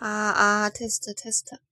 啊啊，test test。